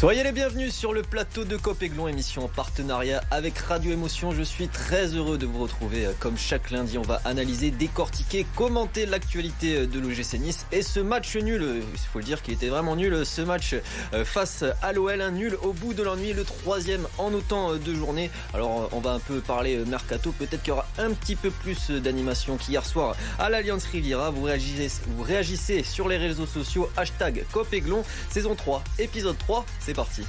Soyez les bienvenus sur le plateau de Copéglon, émission en partenariat avec Radio Émotion. Je suis très heureux de vous retrouver. Comme chaque lundi, on va analyser, décortiquer, commenter l'actualité de l'OGC Nice et ce match nul. Il faut le dire qu'il était vraiment nul. Ce match euh, face à l'OL, un nul au bout de l'ennui, le troisième en autant de journées. Alors, on va un peu parler mercato. Peut-être qu'il y aura un petit peu plus d'animation qu'hier soir à l'Alliance Riviera. Vous réagissez, vous réagissez sur les réseaux sociaux. Hashtag Copéglon, saison 3, épisode 3 c'est parti.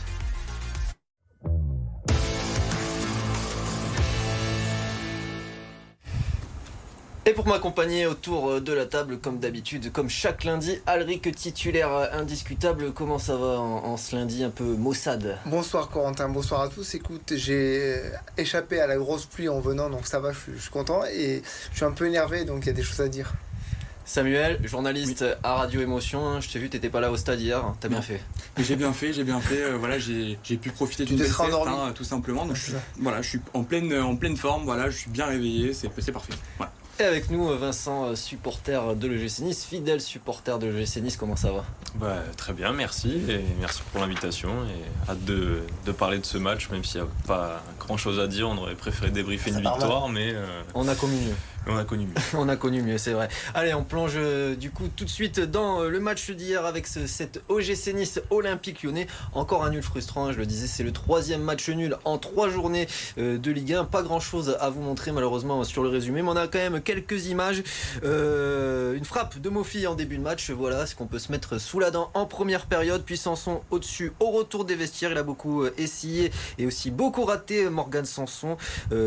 Et pour m'accompagner autour de la table, comme d'habitude, comme chaque lundi, Alric titulaire indiscutable. Comment ça va en, ce lundi un peu maussade? Bonsoir Corentin, bonsoir à tous. Écoute, j'ai échappé à la grosse pluie en venant, donc ça va, je suis content. Et je suis un peu énervé, donc il y a des choses à dire. Samuel, journaliste à Radio Émotion, hein, je t'ai vu, t'étais pas là au stade hier, t'as bien fait. J'ai bien fait, j'ai bien fait. Euh, voilà, j'ai pu profiter d'une sieste, hein, tout simplement. Donc je, voilà, je suis en pleine, en pleine forme. Voilà, je suis bien réveillé, c'est parfait. Et avec nous, Vincent, euh, supporter de l'EGC Nice, fidèle supporter de l'EGC Nice, comment ça va? Bah, Très bien, merci. Et merci pour l'invitation. Et hâte de, de, parler de ce match, même s'il n'y a pas grand chose à dire. On aurait préféré débriefer une victoire, mais. Euh, on a commis mieux. On a connu mieux. on a connu mieux, c'est vrai. Allez, on plonge euh, du coup tout de suite dans euh, le match d'hier avec ce, cet OGC Nice Olympique Lyonnais. Encore un nul frustrant, hein, je le disais, c'est le troisième match nul en trois journées euh, de Ligue 1. Pas grand chose à vous montrer malheureusement sur le résumé, mais on a quand même quelques images. une frappe de Mofi en début de match, voilà, ce qu'on peut se mettre sous la dent en première période. Puis Sanson au-dessus au retour des vestiaires. Il a beaucoup essayé et aussi beaucoup raté Morgan Sanson.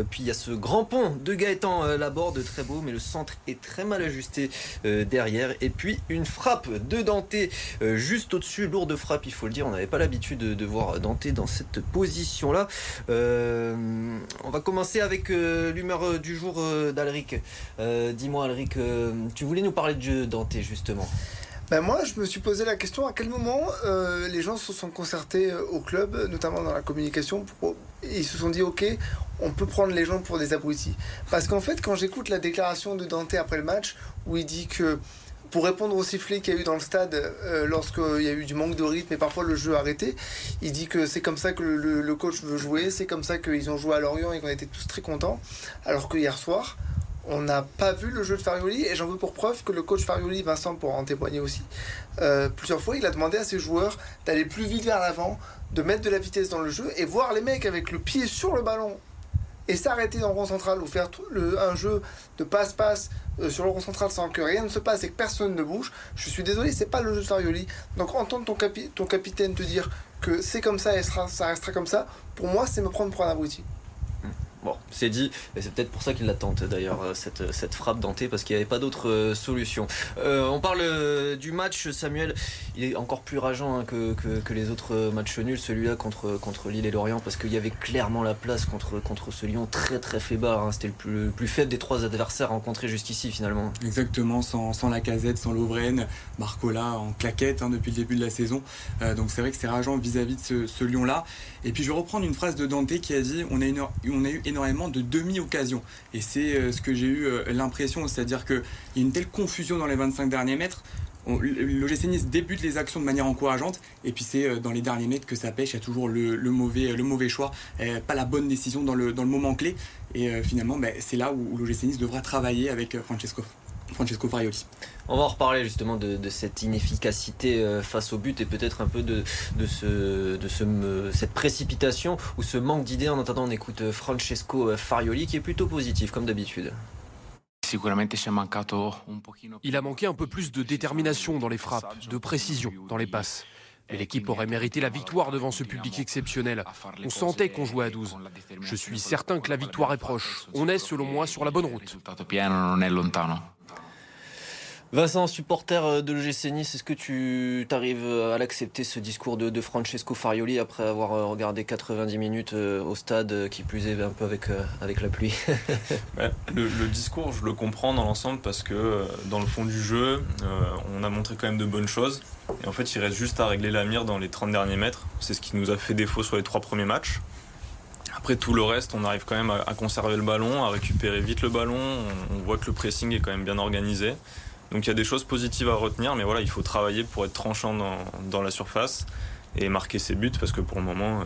puis il y a ce grand pont de Gaëtan Laborde très beau, mais le centre est très mal ajusté euh, derrière. Et puis une frappe de Dante euh, juste au-dessus, lourde frappe, il faut le dire. On n'avait pas l'habitude de, voir Dante dans cette position-là. Euh, on va commencer avec l'humeur du jour d'Alric. Dis-moi, Alric, tu voulais nous parler de Dante justement. Ben moi, je me suis posé la question à quel moment les gens se sont concertés au club, notamment dans la communication, ils se sont dit ok, on peut prendre les gens pour des abrutis. Parce qu'en fait, quand j'écoute la déclaration de Dante après le match, où il dit que pour répondre au sifflet qu'il y a eu dans le stade euh, lorsqu'il y a eu du manque de rythme et parfois le jeu arrêté, il dit que c'est comme ça que le, coach veut jouer, c'est comme ça qu'ils ont joué à Lorient et qu'on était tous très contents. Alors que hier soir, on n'a pas vu le jeu de Farioli et j'en veux pour preuve que le coach Farioli, Vincent pourra en témoigner aussi, euh, plusieurs fois il a demandé à ses joueurs d'aller plus vite vers l'avant, de mettre de la vitesse dans le jeu et voir les mecs avec le pied sur le ballon et s'arrêter dans le rond central ou faire le, un jeu de passe-passe euh, sur le rond central sans que rien ne se passe et que personne ne bouge, je suis désolé, c'est pas le jeu de Farioli. Donc entendre ton, ton capitaine te dire que c'est comme ça et ça restera comme ça, pour moi, c'est me prendre pour un abruti. Bon, c'est dit, et c'est peut-être pour ça qu'il l'attendent d'ailleurs, euh, cette, cette frappe dentée, parce qu'il n'y avait pas d'autre euh, solution. Euh, on parle du match, Samuel, il est encore plus rageant hein, que, que, les autres matchs nuls, celui-là contre, contre Lille et Lorient, parce qu'il y avait clairement la place contre, contre ce Lyon très très faible. Hein. C'était le plus, plus, faible des trois adversaires rencontrés jusqu'ici finalement. Exactement, sans, sans la casette, sans Lovren, Marcola en claquette hein, depuis le début de la saison. donc c'est vrai que c'est rageant vis-à-vis de ce, ce Lyon-là. Et puis je vais reprendre une phrase de Dante qui a dit on a, une, on a eu énormément de demi-occasions. Et c'est euh, ce que j'ai eu euh, l'impression, c'est-à-dire qu'il y a une telle confusion dans les 25 derniers mètres. L'OGC Nice débute les actions de manière encourageante. Et puis c'est euh, dans les derniers mètres que ça pêche, il y a toujours le, mauvais, le mauvais choix, pas la bonne décision dans le, dans le moment clé. Et finalement ben, c'est là où, l'OGC Nice devra travailler avec Francesco Francesco Farioli. On va en reparler justement de, cette inefficacité euh, face au but et peut-être un peu de, ce, de ce, cette précipitation ou ce manque d'idées. En attendant, on écoute euh, Francesco euh, Farioli qui est plutôt positif comme d'habitude. Il a manqué un peu plus de détermination dans les frappes, de précision dans les passes. L'équipe aurait mérité la victoire devant ce public exceptionnel. On sentait qu'on jouait à 12. Je suis certain que la victoire est proche. On est, selon moi, sur la bonne route. Vincent, supporter euh, de l'OGC Nice, est-ce que tu arrives euh, à l'accepter ce discours de, Francesco Farioli après avoir euh, regardé 90 minutes au stade, qui plus est un peu avec, avec la pluie? Le, discours, je le comprends dans l'ensemble parce que dans le fond du jeu, on a montré quand même de bonnes choses. Et en fait, il reste juste à régler la mire dans les 30 derniers mètres. C'est ce qui nous a fait défaut sur les trois premiers matchs. Après tout le reste, on arrive quand même à, conserver le ballon, à récupérer vite le ballon. on voit que le pressing est quand même bien organisé. Donc il y a des choses positives à retenir, mais voilà, il faut travailler pour être tranchant dans, la surface. et marquer ses buts parce que pour le moment,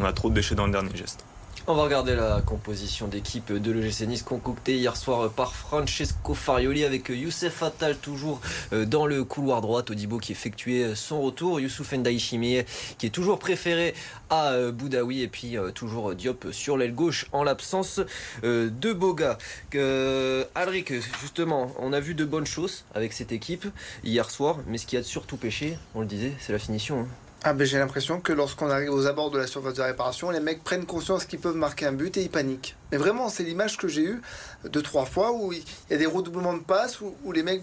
on a trop de déchets dans le dernier geste. On va regarder la composition d'équipe de l'EGC Nice concoctée hier soir par Francesco Farioli avec Youssef Attal toujours euh, dans le couloir droit, Todibo qui effectuait son retour, Youssouf Ndaïchimi qui est toujours préféré à euh, Boudaoui et puis euh, toujours Diop sur l'aile gauche en l'absence de Boga. Alric, justement, on a vu de bonnes choses avec cette équipe hier soir, mais ce qui a surtout pêché, on le disait, c'est la finition. Hein. Ah ben j'ai l'impression que lorsqu'on arrive aux abords de la surface de réparation, les mecs prennent conscience qu'ils peuvent marquer un but et ils paniquent. Mais vraiment, c'est l'image que j'ai eue deux, trois fois où il y a des redoublements de passes, où, les mecs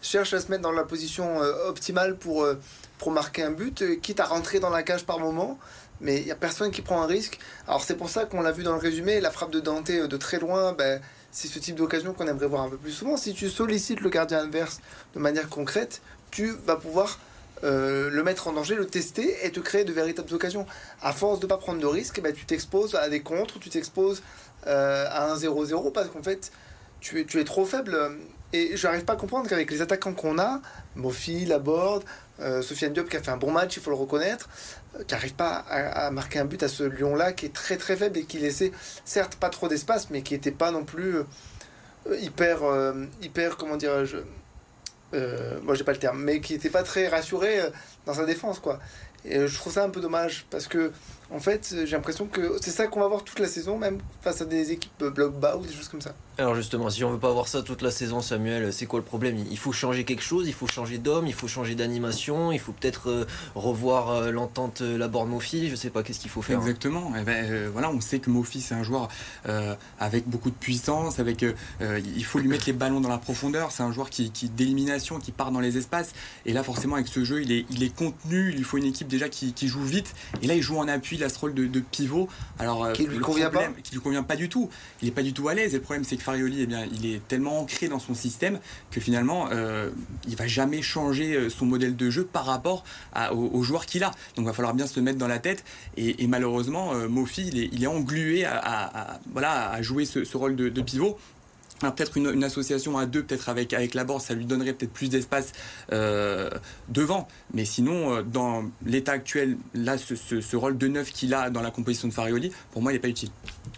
cherchent à se mettre dans la position euh, optimale pour, euh, pour marquer un but, euh, quitte à rentrer dans la cage par moment. Mais il n'y a personne qui prend un risque. Alors c'est pour ça qu'on l'a vu dans le résumé, la frappe de Dante de très loin, ben, c'est ce type d'occasion qu'on aimerait voir un peu plus souvent. Si tu sollicites le gardien adverse de manière concrète, tu vas pouvoir euh, le mettre en danger, le tester et te créer de véritables occasions. À force de ne pas prendre de risques, ben, tu t'exposes à des contres, tu t'exposes euh, à un 0-0 parce qu'en fait, tu es, tu es trop faible. Et je n'arrive pas à comprendre qu'avec les attaquants qu'on a, Mofi, Laborde, euh, Sofiane Diop qui a fait un bon match, il faut le reconnaître, qui n'arrive pas à, marquer un but à ce Lyon-là qui est très très faible et qui laissait certes pas trop d'espace, mais qui n'était pas non plus hyper, hyper, comment dirais-je, euh, moi j'ai pas le terme, mais qui était pas très rassuré euh, dans sa défense quoi. Et je trouve ça un peu dommage parce que en fait, j'ai l'impression que c'est ça qu'on va voir toute la saison, même face à des équipes bloc bas ou des choses comme ça. Alors justement, si on veut pas voir ça toute la saison, Samuel, c'est quoi le problème? Il faut changer quelque chose, il faut changer d'homme, il faut changer d'animation, il faut peut-être euh, revoir euh, l'entente euh, la borne Mofi, je sais pas qu'est-ce qu'il faut faire. Hein. Exactement. Eh ben, voilà, on sait que Mofi c'est un joueur avec beaucoup de puissance, avec il faut lui mettre les ballons dans la profondeur. C'est un joueur qui, d'élimination, qui part dans les espaces. Et là, forcément, avec ce jeu, il est, il est contenu. Il lui faut une équipe déjà qui, qui joue vite. Et là, il joue en appui il a ce rôle de, pivot. Alors, euh, qui lui convient pas Qui lui convient pas du tout. Il est pas du tout à l'aise. Et le problème, c'est que Farioli, eh bien, il est tellement ancré dans son système que finalement, euh, il va jamais changer euh, son modèle de jeu par rapport aux, joueurs qu'il a. Donc, il va falloir bien se mettre dans la tête. Et, malheureusement, Mofi, il est, englué à, voilà, à jouer ce, rôle de, pivot peut-être une, association à deux, peut-être avec, avec la ça lui donnerait peut-être plus d'espace euh, devant. Mais sinon, euh, dans l'état actuel, là, ce, rôle de neuf qu'il a dans la composition de Farioli, pour moi, il n'est pas utile.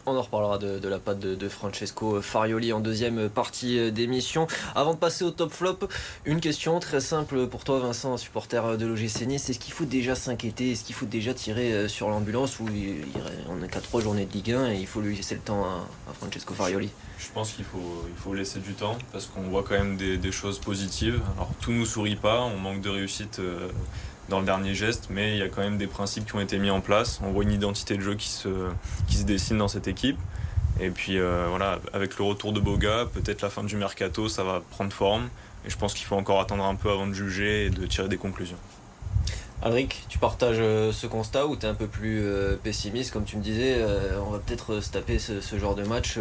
On en reparlera de, la patte de, Francesco Farioli en deuxième partie d'émission. Avant de passer au top flop, une question très simple pour toi, Vincent, supporter de l'OGC Nice. Est-ce qu'il faut déjà s'inquiéter? Est-ce qu'il faut déjà tirer euh, sur l'ambulance ou on n'est qu'à trois journées de Ligue 1 et il faut lui laisser le temps à Francesco Farioli? Je pense qu'il faut, il faut laisser du temps parce qu'on voit quand même des, choses positives. Alors tout nous sourit pas, on manque de réussite euh, dans le dernier geste, mais il y a quand même des principes qui ont été mis en place. On voit une identité de jeu qui se, qui se dessine dans cette équipe. Et puis euh, voilà, avec le retour de Boga, peut-être la fin du mercato, ça va prendre forme. Et je pense qu'il faut encore attendre un peu avant de juger et de tirer des conclusions. Alric, tu partages euh, ce constat ou tu es un peu plus euh, pessimiste Comme tu me disais, euh, on va peut-être se taper ce, genre de match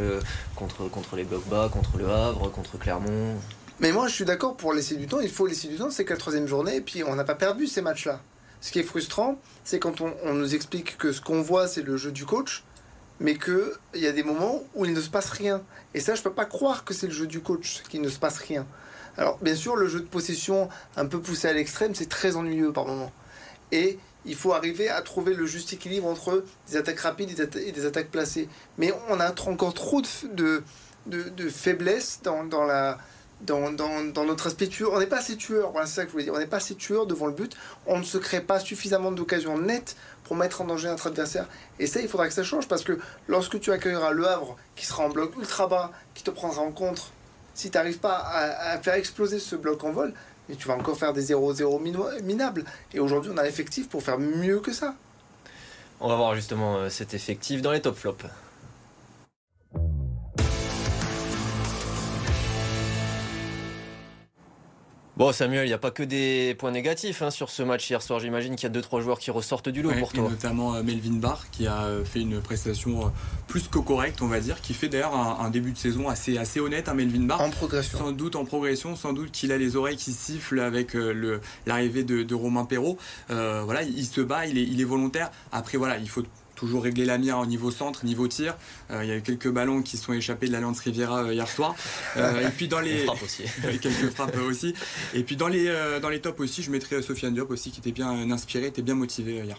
contre, contre les blocs bas, contre le Havre, contre Clermont? Mais moi, je suis d'accord pour laisser du temps. Il faut laisser du temps. C'est que la troisième journée, et puis on n'a pas perdu ces matchs-là. Ce qui est frustrant, c'est quand on, nous explique que ce qu'on voit, c'est le jeu du coach, mais qu'il y a des moments où il ne se passe rien. Et ça, je ne peux pas croire que c'est le jeu du coach, qu'il ne se passe rien. Alors, bien sûr, le jeu de possession un peu poussé à l'extrême, c'est très ennuyeux par moments et il faut arriver à trouver le juste équilibre entre des attaques rapides et des attaques placées. Mais on a encore trop de, de, de faiblesse dans, notre aspect tueur. On n'est pas assez tueur, c'est ça que je voulais dire. On n'est pas assez tueur devant le but. On ne se crée pas suffisamment d'occasions nettes pour mettre en danger notre adversaire. Et ça, il faudra que ça change parce que lorsque tu accueilleras le Havre qui sera en bloc ultra bas, qui te prendra en contre, si tu n'arrives pas à, faire exploser ce bloc en vol, et tu vas encore faire des 0-0 minables. Et aujourd'hui, on a l'effectif pour faire mieux que ça. On va voir justement euh, cet effectif dans les top flops. Bon Samuel, il n'y a pas que des points négatifs hein, sur ce match hier soir. J'imagine qu'il y a 2-3 joueurs qui ressortent du lot pour toi. notamment euh, Melvin Barr qui a euh, fait une prestation euh, plus que correcte, on va dire, qui fait d'ailleurs un, début de saison assez, assez honnête, à hein, Melvin Barr. En progression. Sans doute en progression, sans doute qu'il a les oreilles qui sifflent avec l'arrivée de, Romain Perrault. voilà, il, se bat, il est, il est volontaire. Après voilà, il faut toujours régler la mire au niveau centre, niveau tir. il y a eu quelques ballons qui sont échappés de l'Alliance Riviera hier soir. et puis dans les frappes aussi. quelques frappes aussi. Et puis dans les dans les tops aussi, je mettrais Sofiane Diop aussi qui était bien inspiré, était bien motivé hier.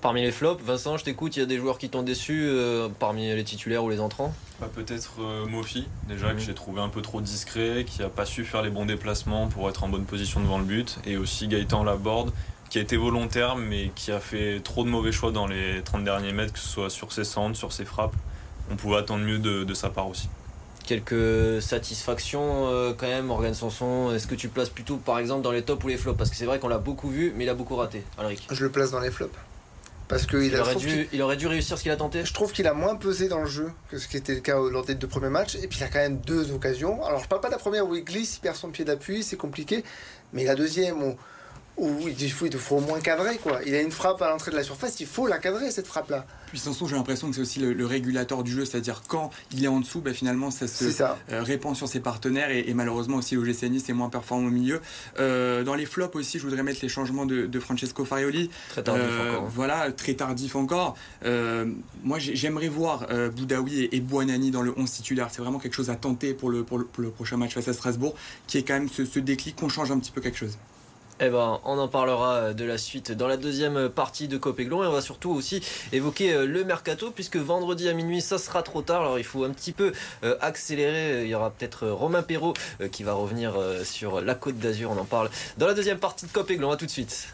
Parmi les flops, Vincent, je t'écoute, il y a des joueurs qui t'ont déçu euh, parmi les titulaires ou les entrants? Bah, Peut-être euh, Mofi, déjà que mhm. j'ai trouvé un peu trop discret, qui n'a pas su faire les bons déplacements pour être en bonne position devant le but. Et aussi Gaëtan Laborde, qui a été volontaire, mais qui a fait trop de mauvais choix dans les 30 derniers mètres, que ce soit sur ses centres, sur ses frappes. On pouvait attendre mieux de, sa part aussi quelques satisfactions euh, quand même, Morgan Sanson Est-ce que tu places plutôt par exemple dans les tops ou les flops? Parce que c'est vrai qu'on l'a beaucoup vu, mais il a beaucoup raté. Alric. Je le place dans les flops. Parce qu'il aurait, dû, il aurait dû réussir ce qu'il a tenté. Je trouve qu'il a moins pesé dans le jeu que ce qui était le cas lors des deux premiers matchs. Et puis il a quand même deux occasions. Alors je parle pas de la première où il glisse, il perd son pied d'appui, c'est compliqué. Mais la deuxième où oui, il faut, il faut au moins cadrer quoi. Il a une frappe à l'entrée de la surface, il faut la cadrer cette frappe là. Puis Sanson, j'ai l'impression que c'est aussi le, régulateur du jeu, c'est-à-dire quand il est en dessous, bah, finalement ça se euh, répand sur ses partenaires et, malheureusement aussi l'OGC Nice est moins performant au milieu. Euh, dans les flops aussi, je voudrais mettre les changements de, Francesco Farioli. Très tardif euh, encore. Voilà, très tardif encore. moi j'aimerais voir Boudaoui et, et Buonani dans le 11 titulaire. C'est vraiment quelque chose à tenter pour le, pour le, prochain match face à Strasbourg, qui est quand même ce, ce déclic qu'on change un petit peu quelque chose. Eh ben, on en parlera euh, de la suite dans la deuxième partie de Copéglon et on va surtout aussi évoquer euh, le mercato puisque vendredi à minuit ça sera trop tard alors il faut un petit peu euh, accélérer. Il y aura peut-être Romain Perrault qui va revenir sur la Côte d'Azur. On en parle dans la deuxième partie de Copéglon. À tout de suite.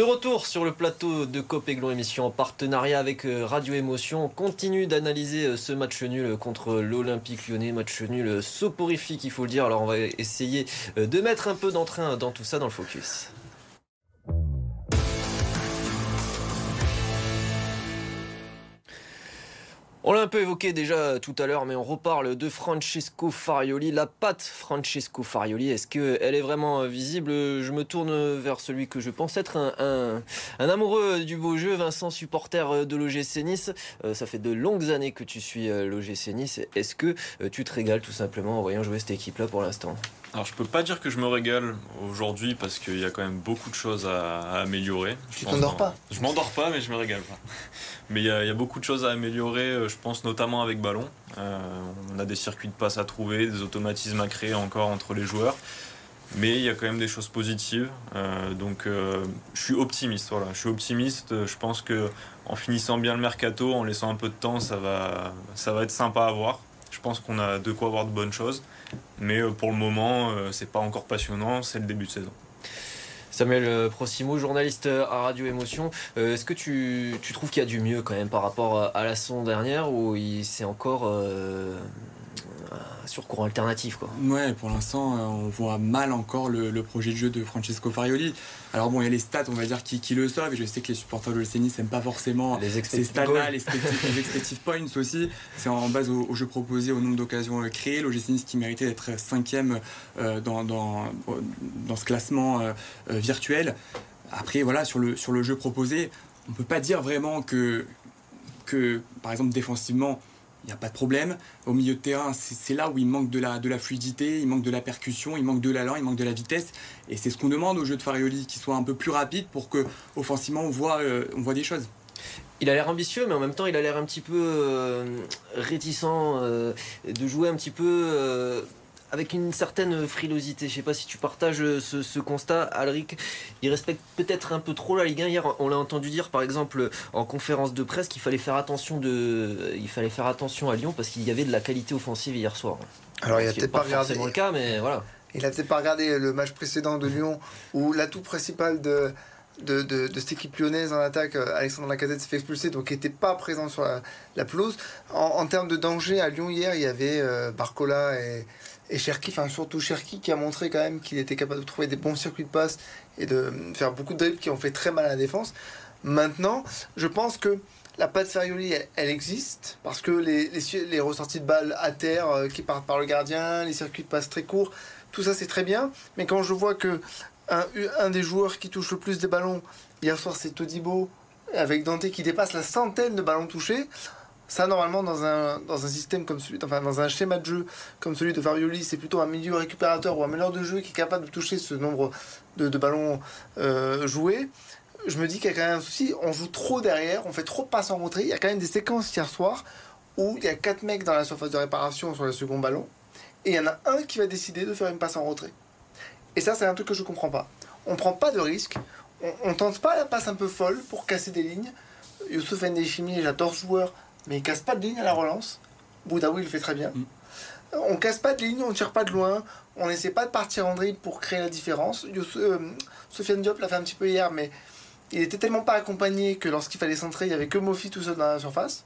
De retour sur le plateau de Copéglon émission en partenariat avec euh, Radio Émotion. On continue d'analyser euh, ce match nul contre l'Olympique lyonnais. Match nul soporifique, il faut le dire. Alors on va essayer euh, de mettre un peu d'entrain dans tout ça dans le focus. On l'a un peu évoqué déjà tout à l'heure, mais on reparle de Francesco Farioli. La patte Francesco Farioli, est-ce qu'elle est vraiment visible? Je me tourne vers celui que je pense être un, amoureux du beau jeu, Vincent, supporter de l'OGC Nice. Euh, ça fait de longues années que tu suis euh, l'OGC Nice. Est-ce que euh, tu te régales tout simplement en voyant jouer cette équipe-là pour l'instant? Alors je peux pas dire que je me régale aujourd'hui parce qu'il y a quand même beaucoup de choses à, améliorer. tu t'endors pas Je m'endors pas mais je me régale pas. Mais il y, a, beaucoup de choses à améliorer, euh, je pense notamment avec ballon. Euh, on a des circuits de passe à trouver, des automatismes à créer encore entre les joueurs. Mais il y a quand même des choses positives. Euh, donc je suis optimiste. Voilà. Je suis optimiste. Je pense que en finissant bien le mercato, en laissant un peu de temps, ça va, ça va être sympa à voir. Je pense qu'on a de quoi avoir de bonnes choses. Mais euh, pour le moment, euh, c'est pas encore passionnant, c'est le début de saison. Samuel euh, Procimo, journaliste à Radio Émotion. Est-ce que tu, trouves qu'il y a du mieux quand même par rapport à la saison dernière ou c'est encore sur courant alternatif. Quoi. Ouais, pour l'instant, euh, on voit mal encore le, projet de jeu de Francesco Farioli. Alors bon, il y a les stats, on va dire, qui, qui le sauvent. Et je sais que les supporters de l'Océanie n'aiment pas forcément les ces stats-là, les, expectative points aussi. C'est en base au, jeu proposé, au nombre d'occasions euh, créées. L'OGC Nice qui méritait d'être cinquième euh, dans, dans, dans, ce classement virtuel. Après, voilà, sur le, sur le jeu proposé, on ne peut pas dire vraiment que, que, par exemple, défensivement, il n'y a pas de problème. Au milieu de terrain, c'est là où il manque de la, de la fluidité, il manque de la percussion, il manque de l'allant, il manque de la vitesse. Et c'est ce qu'on demande au jeu de Farioli, qu'il soit un peu plus rapide pour que offensivement on voit, euh, on voit des choses. Il a l'air ambitieux, mais en même temps, il a l'air un petit peu euh, réticent euh, de jouer un petit peu avec une certaine frilosité. Je ne sais pas si tu partages ce, constat, Alric. Il respecte peut-être un peu trop la Ligue 1. Hier, on l'a entendu dire, par exemple, en conférence de presse, qu'il fallait faire attention de, il fallait faire attention à Lyon parce qu'il y avait de la qualité offensive hier soir. Alors, il a peut-être pas, regardé. le cas, mais voilà. Il a peut-être pas regardé le match précédent de Lyon où l'atout principal de de, cette équipe lyonnaise en attaque, euh, Alexandre Lacazette s'est fait expulser, donc il n'était pas présent sur la, pelouse. En, termes de danger, à Lyon hier, il y avait euh, Barcola et, et Cherki, enfin surtout Cherki qui a montré quand même qu'il était capable de trouver des bons circuits de passe et de faire beaucoup de dribbles qui ont fait très mal à la défense. Maintenant, je pense que la patte Farioli, elle, existe parce que les, ressorties de balles à terre euh, qui partent par le gardien, les circuits de passe très courts, tout ça c'est très bien. Mais quand je vois que un, un, des joueurs qui touche le plus des ballons, hier soir c'est Todibo, avec Dante qui dépasse la centaine de ballons touchés, Ça, normalement, dans un, dans un système comme celui, dans un schéma de jeu comme celui de Farioli, c'est plutôt un milieu récupérateur ou un meneur de jeu qui est capable de toucher ce nombre de, ballons euh, joués. Je me dis qu'il y a quand même un souci. On joue trop derrière, on fait trop de passes en rentrée. Il y a quand même des séquences hier soir où il y a quatre mecs dans la surface de réparation sur le second ballon et il y en a un qui va décider de faire une passe en retrait. Et ça, c'est un truc que je comprends pas. On prend pas de risque, on, on tente pas la passe un peu folle pour casser des lignes. Youssouf Ndeshimi, j'adore ce joueur, mais il casse pas de ligne à la relance. Boudaoui le fait très bien. Mm. On casse pas de ligne, on tire pas de loin, on n'essaie pas de partir en dribble pour créer la différence. Euh, Sofiane Diop l'a fait un petit peu hier, mais il était tellement pas accompagné que lorsqu'il fallait centrer, il y avait que Mofi tout seul dans la surface.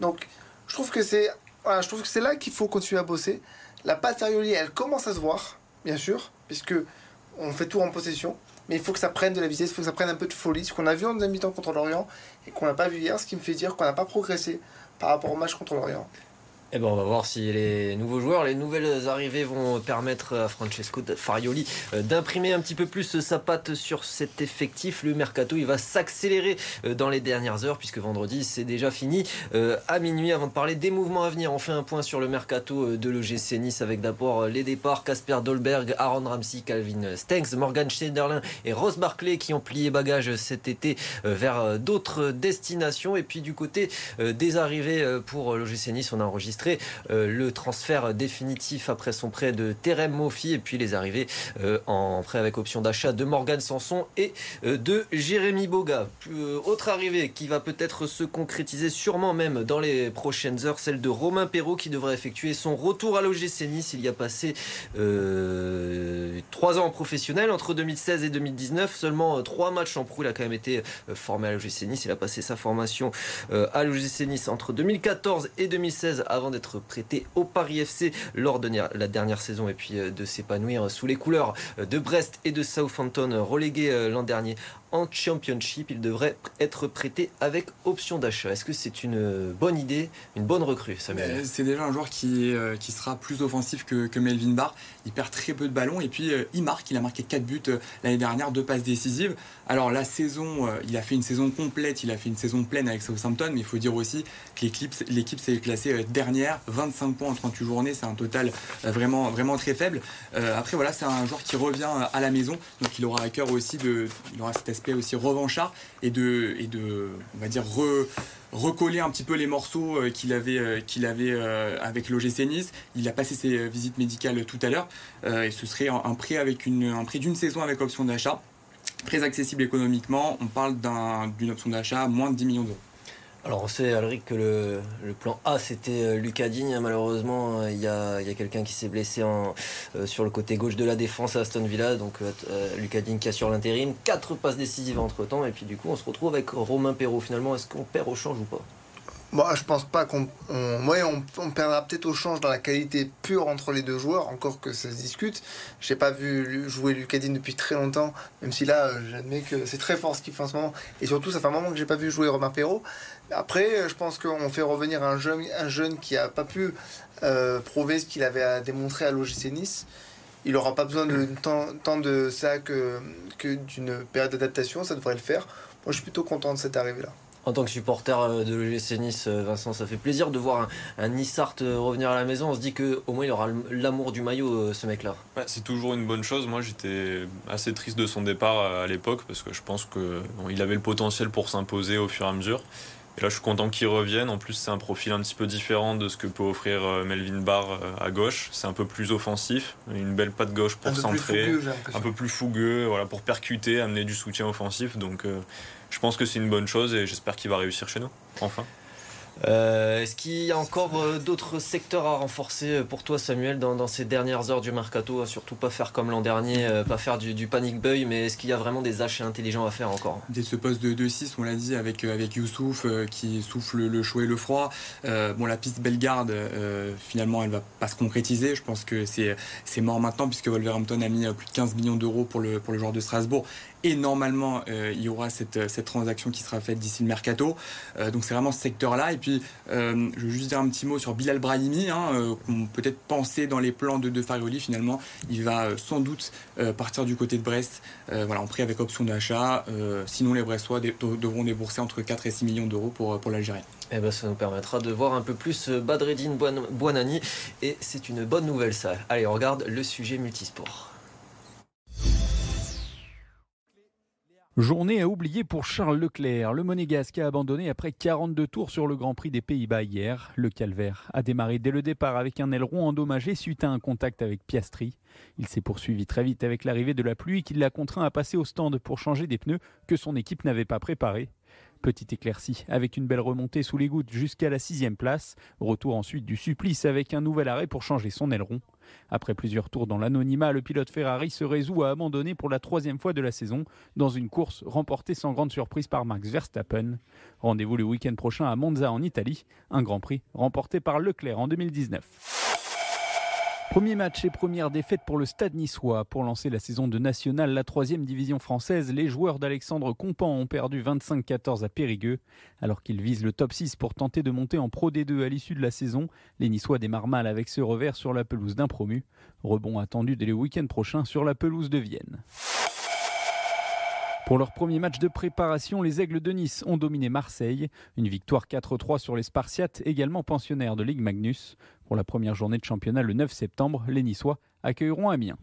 Donc, je trouve que c'est voilà, je trouve que c'est là qu'il faut continuer à bosser. La patte elle commence à se voir, bien sûr, puisque on fait tout en possession. Mais il faut que ça prenne de la vitesse, il faut que ça prenne un peu de folie. Ce qu'on a vu en deuxième mi-temps contre l'Orient et qu'on n'a pas vu hier, ce qui me fait dire qu'on n'a pas progressé par rapport au match contre l'Orient. Eh ben, on va voir si les nouveaux joueurs, les nouvelles arrivées vont permettre à Francesco Farioli euh, d'imprimer un petit peu plus sa patte sur cet effectif. Le mercato, il va s'accélérer euh, dans les dernières heures puisque vendredi, c'est déjà fini euh, à minuit. Avant de parler des mouvements à venir, on fait un point sur le mercato de l'OGC Nice avec d'abord les départs Casper Dolberg, Aaron Ramsey, Calvin Stengs, Morgan Schneiderlin et Ross Barclay qui ont plié bagage cet été vers d'autres destinations. Et puis du côté des arrivées pour l'OGC Nice, on a enregistré euh, le transfert définitif après son prêt de Terem Mofi et puis les arrivées euh, en prêt avec option d'achat de Morgan Sanson et euh, de Jérémy Boga. Autre arrivée qui va peut-être se concrétiser sûrement même dans les prochaines heures, celle de Romain Perrault qui devrait effectuer son retour à l'OGC Nice. Il y a passé trois ans en professionnel entre 2016 et 2019, seulement trois matchs en pro. Il a quand même été formé à l'OGC Nice. Il a passé sa formation à l'OGC Nice entre 2014 et 2016 avant d'être prêté au Paris FC lors de la dernière saison et puis euh, de s'épanouir sous les couleurs euh, de Brest et de Southampton relégués euh, l'an dernier en Championship. Il devrait être prêté avec option d'achat. Est-ce que c'est une euh, bonne idée, une bonne recrue, Samuel C'est déjà un joueur qui, euh, qui sera plus offensif que, Melvin Barr. Il perd très peu de ballons et puis euh, il marque. Il a marqué 4 buts l'année dernière, 2 passes décisives. Alors la saison, il a fait une saison complète, il a fait une saison pleine avec Southampton, mais il faut dire aussi que l'équipe, s'est classée dernière, 25 points en 38 journées, c'est un total vraiment, vraiment très faible. Après voilà, c'est un joueur qui revient à la maison, donc il aura à cœur aussi de, aussi revanchard et de, et de, on va dire re, recoller un petit peu les morceaux euh, qu'il avait, euh, qu'il avait euh, avec l'OGC Nice. Il a passé ses visites médicales tout à l'heure et ce serait un, prêt avec une, un prêt d'une saison avec option d'achat. Très accessible économiquement, on parle d'un- d'une option d'achat à moins de 10 millions d'euros. Alors on sait Alric que le, plan A c'était euh, Lucas Digne. Malheureusement euh, il y a, quelqu'un qui s'est blessé euh, sur le côté gauche de la défense à Aston Villa. Donc euh, Lucas Digne qui l'intérim. Quatre passes décisives entre temps et puis du coup on se retrouve avec Romain Perrault. Finalement est-ce qu'on perd au change ou pas? Moi, je pense pas qu'on. On, on, on perdra peut-être au change dans la qualité pure entre les deux joueurs, encore que ça se discute. J'ai pas vu jouer Lucadine depuis très longtemps, même si là, j'admets que c'est très fort ce qu'il fait en ce moment. Et surtout, ça fait un moment que j'ai pas vu jouer Romain Perrault. Après, euh, je pense qu'on fait revenir un jeune, un jeune qui a pas pu euh, prouver ce qu'il avait à démontrer à l'OGC Nice. Il aura pas besoin de tant, tant de ça que, que d'une période d'adaptation, ça devrait le faire. Moi, je suis plutôt content de cette arrivée-là. En tant que supporter euh, de l'OGC Nice, Vincent, ça fait plaisir de voir un, un Nissart revenir à la maison. On se dit que au moins il aura l'amour du maillot, ce mec-là. Ouais, c'est toujours une bonne chose. Moi, j'étais assez triste de son départ à l'époque parce que je pense qu'il avait le potentiel pour s'imposer au fur et à mesure. Et là, je suis content qu'il revienne. En plus, c'est un profil un petit peu différent de ce que peut offrir euh, Melvin Barr euh, à gauche. C'est un peu plus offensif, une belle patte gauche pour un peu plus centrer, fougueux, un peu plus fougueux, voilà, pour percuter, amener du soutien offensif. Donc, euh, je pense que c'est une bonne chose et j'espère qu'il va réussir chez nous. Enfin. Euh, Est-ce qu'il y a encore euh, d'autres secteurs à renforcer euh, pour toi, Samuel, dans, ces dernières heures du mercato Surtout pas faire comme l'an dernier, pas faire du, du panic buy, mais est-ce qu'il y a vraiment des achats intelligents à faire encore? Dès ce poste de 2-6, on l'a dit, avec, avec Youssouf qui souffle le chaud et le froid. Bon, la piste Bellegarde, finalement, elle va pas se concrétiser. Je pense que c'est mort maintenant puisque Wolverhampton a mis plus de 15 millions d'euros pour le, pour le joueur de Strasbourg. Et normalement, il y aura cette, cette transaction qui sera faite d'ici le mercato. Donc c'est vraiment ce secteur-là. Et puis puis, je veux juste dire un petit mot sur Bilal Brahimi, hein, qu'on peut-être pensait dans les plans de, de Farioli. Finalement, il va sans doute partir du côté de Brest, voilà, en prix avec option d'achat. sinon, les Brestois devront débourser entre 4 et 6 millions d'euros pour, pour l'Algérien. Eh ben, ça nous permettra de voir un peu plus Badreddine Boanani et c'est une bonne nouvelle ça. Allez, on regarde le sujet multisport. Journée à oublier pour Charles Leclerc. Le Monégasque a abandonné après 42 tours sur le Grand Prix des Pays-Bas hier. Le calvaire a démarré dès le départ avec un aileron endommagé suite à un contact avec Piastri. Il s'est poursuivi très vite avec l'arrivée de la pluie qui l'a contraint à passer au stand pour changer des pneus que son équipe n'avait pas préparés. Petite éclaircie avec une belle remontée sous les gouttes jusqu'à la sixième place. Retour ensuite du supplice avec un nouvel arrêt pour changer son aileron. Après plusieurs tours dans l'anonymat, le pilote Ferrari se résout à abandonner pour la troisième fois de la saison dans une course remportée sans grande surprise par Max Verstappen. Rendez-vous le week-end prochain à Monza en Italie, un Grand Prix remporté par Leclerc en 2019. Premier match et première défaite pour le Stade niçois. Pour lancer la saison de National, la troisième division française, les joueurs d'Alexandre Compan ont perdu 25-14 à Périgueux. Alors qu'ils visent le top 6 pour tenter de monter en Pro D2 à l'issue de la saison, les Niçois démarrent mal avec ce revers sur la pelouse d'un promu. Rebond attendu dès le week-end prochain sur la pelouse de Vienne. Pour leur premier match de préparation, les Aigles de Nice ont dominé Marseille. Une victoire 4-3 sur les Spartiates, également pensionnaires de Ligue Magnus. Pour la première journée de championnat le 9 septembre, les Niçois accueilleront Amiens.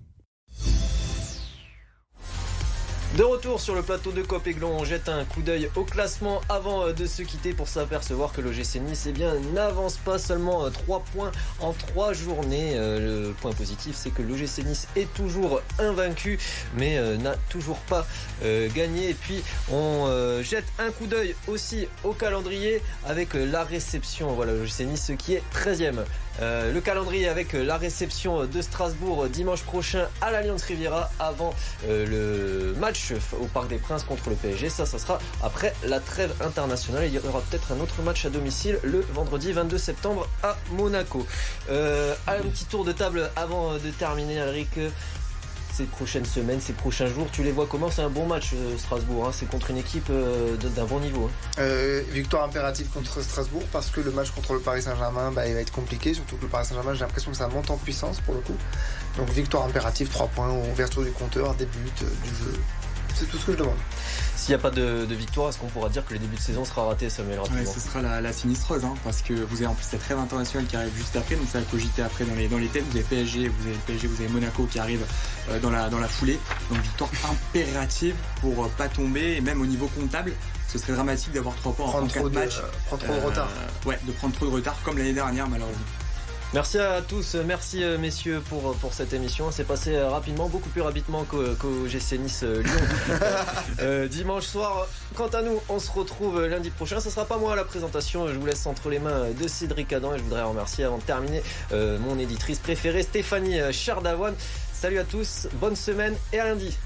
De retour sur le plateau de Copéglon, on jette un coup d'œil au classement avant euh, de se quitter pour s'apercevoir que l'OGC Nice eh bien, n'avance pas seulement 3 euh, points en 3 journées. Euh, le point positif, c'est que l'OGC Nice est toujours invaincu, mais n'a toujours pas gagné. Et puis, on jette un coup d'œil aussi au calendrier avec la réception. Voilà, l'OGC Nice qui est 13e euh, le calendrier avec la réception de Strasbourg dimanche prochain à l'Alliance Riviera avant le match au Parc des Princes contre le PSG. Ça, ça sera après la trêve internationale. Il y aura peut-être un autre match à domicile le vendredi 22 septembre à Monaco. un petit tour de table avant de terminer, Alric ces prochaines semaines, ces prochains jours Tu les vois comment? C'est un bon match euh, Strasbourg, hein. c'est contre une équipe euh, d'un bon niveau. Hein. Euh, victoire impérative contre Strasbourg parce que le match contre le Paris Saint-Germain bah, il va être compliqué, surtout que le Paris Saint-Germain j'ai l'impression que ça monte en puissance pour le coup. Donc victoire impérative, 3 points, ouverture du compteur, début du jeu. C'est tout ce que je demande. S'il n'y a pas de, victoire, est-ce qu'on pourra dire que le début de saison sera raté, Samuel Oui, ce sera la, sinistreuse, hein, parce que vous avez en plus cette trêve internationale qui arrive juste après, donc ça va cogiter après dans les, dans les têtes. Vous avez PSG, vous avez PSG, vous avez Monaco qui arrive euh, dans, la, dans la foulée. Donc victoire impérative pour euh, pas tomber, et même au niveau comptable, ce serait dramatique d'avoir trois points en, 4 matchs. prendre trop de retard. Euh, ouais, de prendre trop de retard, comme l'année dernière, malheureusement. Merci à tous, merci euh, messieurs pour, pour cette émission. C'est passé euh, rapidement, beaucoup plus rapidement qu'au GC Nice euh, Lyon. dimanche soir, quant à nous, on se retrouve lundi prochain. Ce sera pas moi à la présentation, je vous laisse entre les mains de Cédric Adam et je voudrais remercier avant de terminer mon éditrice préférée Stéphanie Chardavoine. Salut à tous, bonne semaine et à lundi.